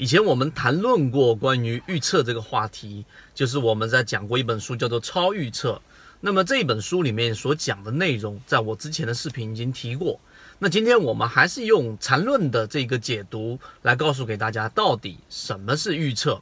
以前我们谈论过关于预测这个话题，就是我们在讲过一本书叫做《超预测》。那么这本书里面所讲的内容，在我之前的视频已经提过。那今天我们还是用缠论的这个解读来告诉给大家，到底什么是预测。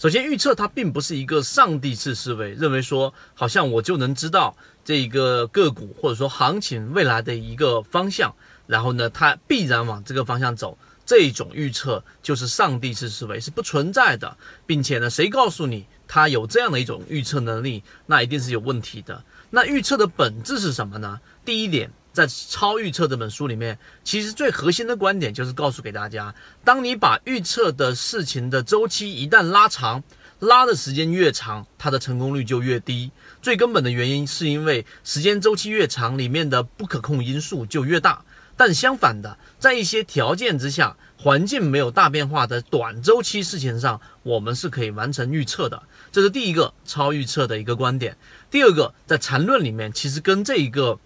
首先，预测它并不是一个上帝式思维，认为说好像我就能知道这个个股或者说行情未来的一个方向，然后呢，它必然往这个方向走。这种预测就是上帝式思维是不存在的，并且呢，谁告诉你他有这样的一种预测能力，那一定是有问题的。那预测的本质是什么呢？第一点，在《超预测》这本书里面，其实最核心的观点就是告诉给大家，当你把预测的事情的周期一旦拉长，拉的时间越长，它的成功率就越低。最根本的原因是因为时间周期越长，里面的不可控因素就越大。但相反的，在一些条件之下，环境没有大变化的短周期事情上，我们是可以完成预测的。这是第一个超预测的一个观点。第二个，在缠论里面，其实跟这一个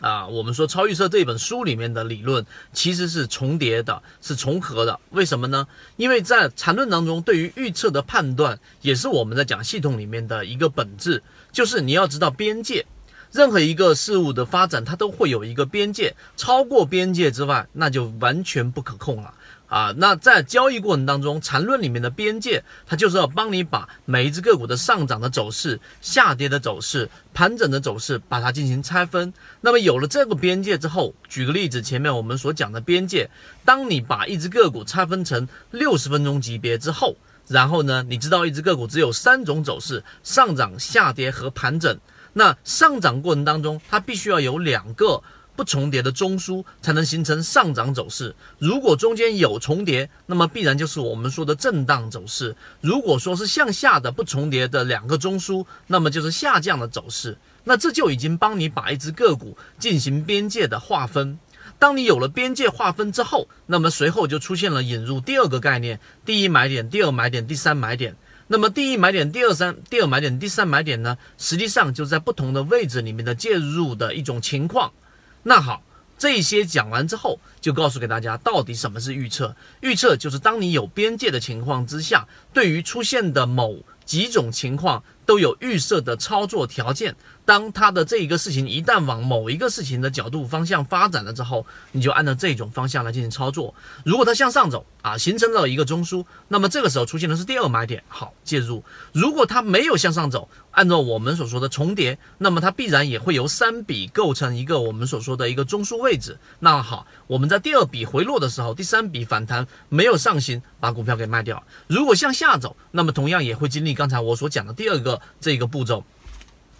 啊，我们说超预测这本书里面的理论其实是重叠的，是重合的。为什么呢？因为在缠论当中，对于预测的判断，也是我们在讲系统里面的一个本质，就是你要知道边界。任何一个事物的发展，它都会有一个边界，超过边界之外，那就完全不可控了啊！那在交易过程当中，缠论里面的边界，它就是要帮你把每一只个股的上涨的走势、下跌的走势、盘整的走势，把它进行拆分。那么有了这个边界之后，举个例子，前面我们所讲的边界，当你把一只个股拆分成六十分钟级别之后，然后呢，你知道一只个股只有三种走势：上涨、下跌和盘整。那上涨过程当中，它必须要有两个不重叠的中枢，才能形成上涨走势。如果中间有重叠，那么必然就是我们说的震荡走势。如果说是向下的不重叠的两个中枢，那么就是下降的走势。那这就已经帮你把一只个股进行边界的划分。当你有了边界划分之后，那么随后就出现了引入第二个概念：第一买点、第二买点、第三买点。那么第一买点、第二三、第二买点、第三买点呢？实际上就在不同的位置里面的介入的一种情况。那好，这些讲完之后，就告诉给大家到底什么是预测。预测就是当你有边界的情况之下，对于出现的某几种情况都有预设的操作条件。当它的这一个事情一旦往某一个事情的角度方向发展了之后，你就按照这种方向来进行操作。如果它向上走啊，形成了一个中枢，那么这个时候出现的是第二买点，好介入。如果它没有向上走，按照我们所说的重叠，那么它必然也会由三笔构成一个我们所说的一个中枢位置。那好，我们在第二笔回落的时候，第三笔反弹没有上行，把股票给卖掉。如果向下走，那么同样也会经历刚才我所讲的第二个这个步骤。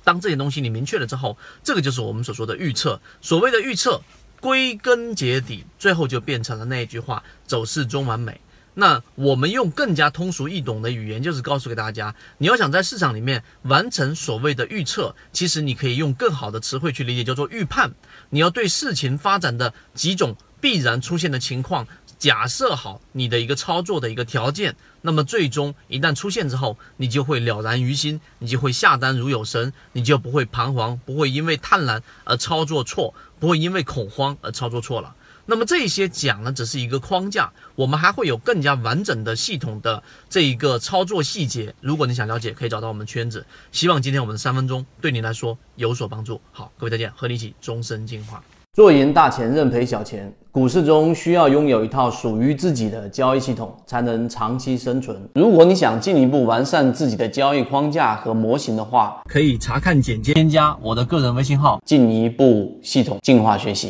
当这些东西你明确了之后，这个就是我们所说的预测。所谓的预测，归根结底，最后就变成了那一句话：走势中完美。那我们用更加通俗易懂的语言，就是告诉给大家，你要想在市场里面完成所谓的预测，其实你可以用更好的词汇去理解，叫做预判。你要对事情发展的几种必然出现的情况。假设好你的一个操作的一个条件，那么最终一旦出现之后，你就会了然于心，你就会下单如有神，你就不会彷徨，不会因为贪婪而操作错，不会因为恐慌而操作错了。那么这些讲呢，只是一个框架，我们还会有更加完整的系统的这一个操作细节。如果你想了解，可以找到我们圈子。希望今天我们的三分钟对你来说有所帮助。好，各位再见，和你一起终身进化。做赢大钱，认赔小钱。股市中需要拥有一套属于自己的交易系统，才能长期生存。如果你想进一步完善自己的交易框架和模型的话，可以查看简介，添加我的个人微信号，进一步系统进化学习。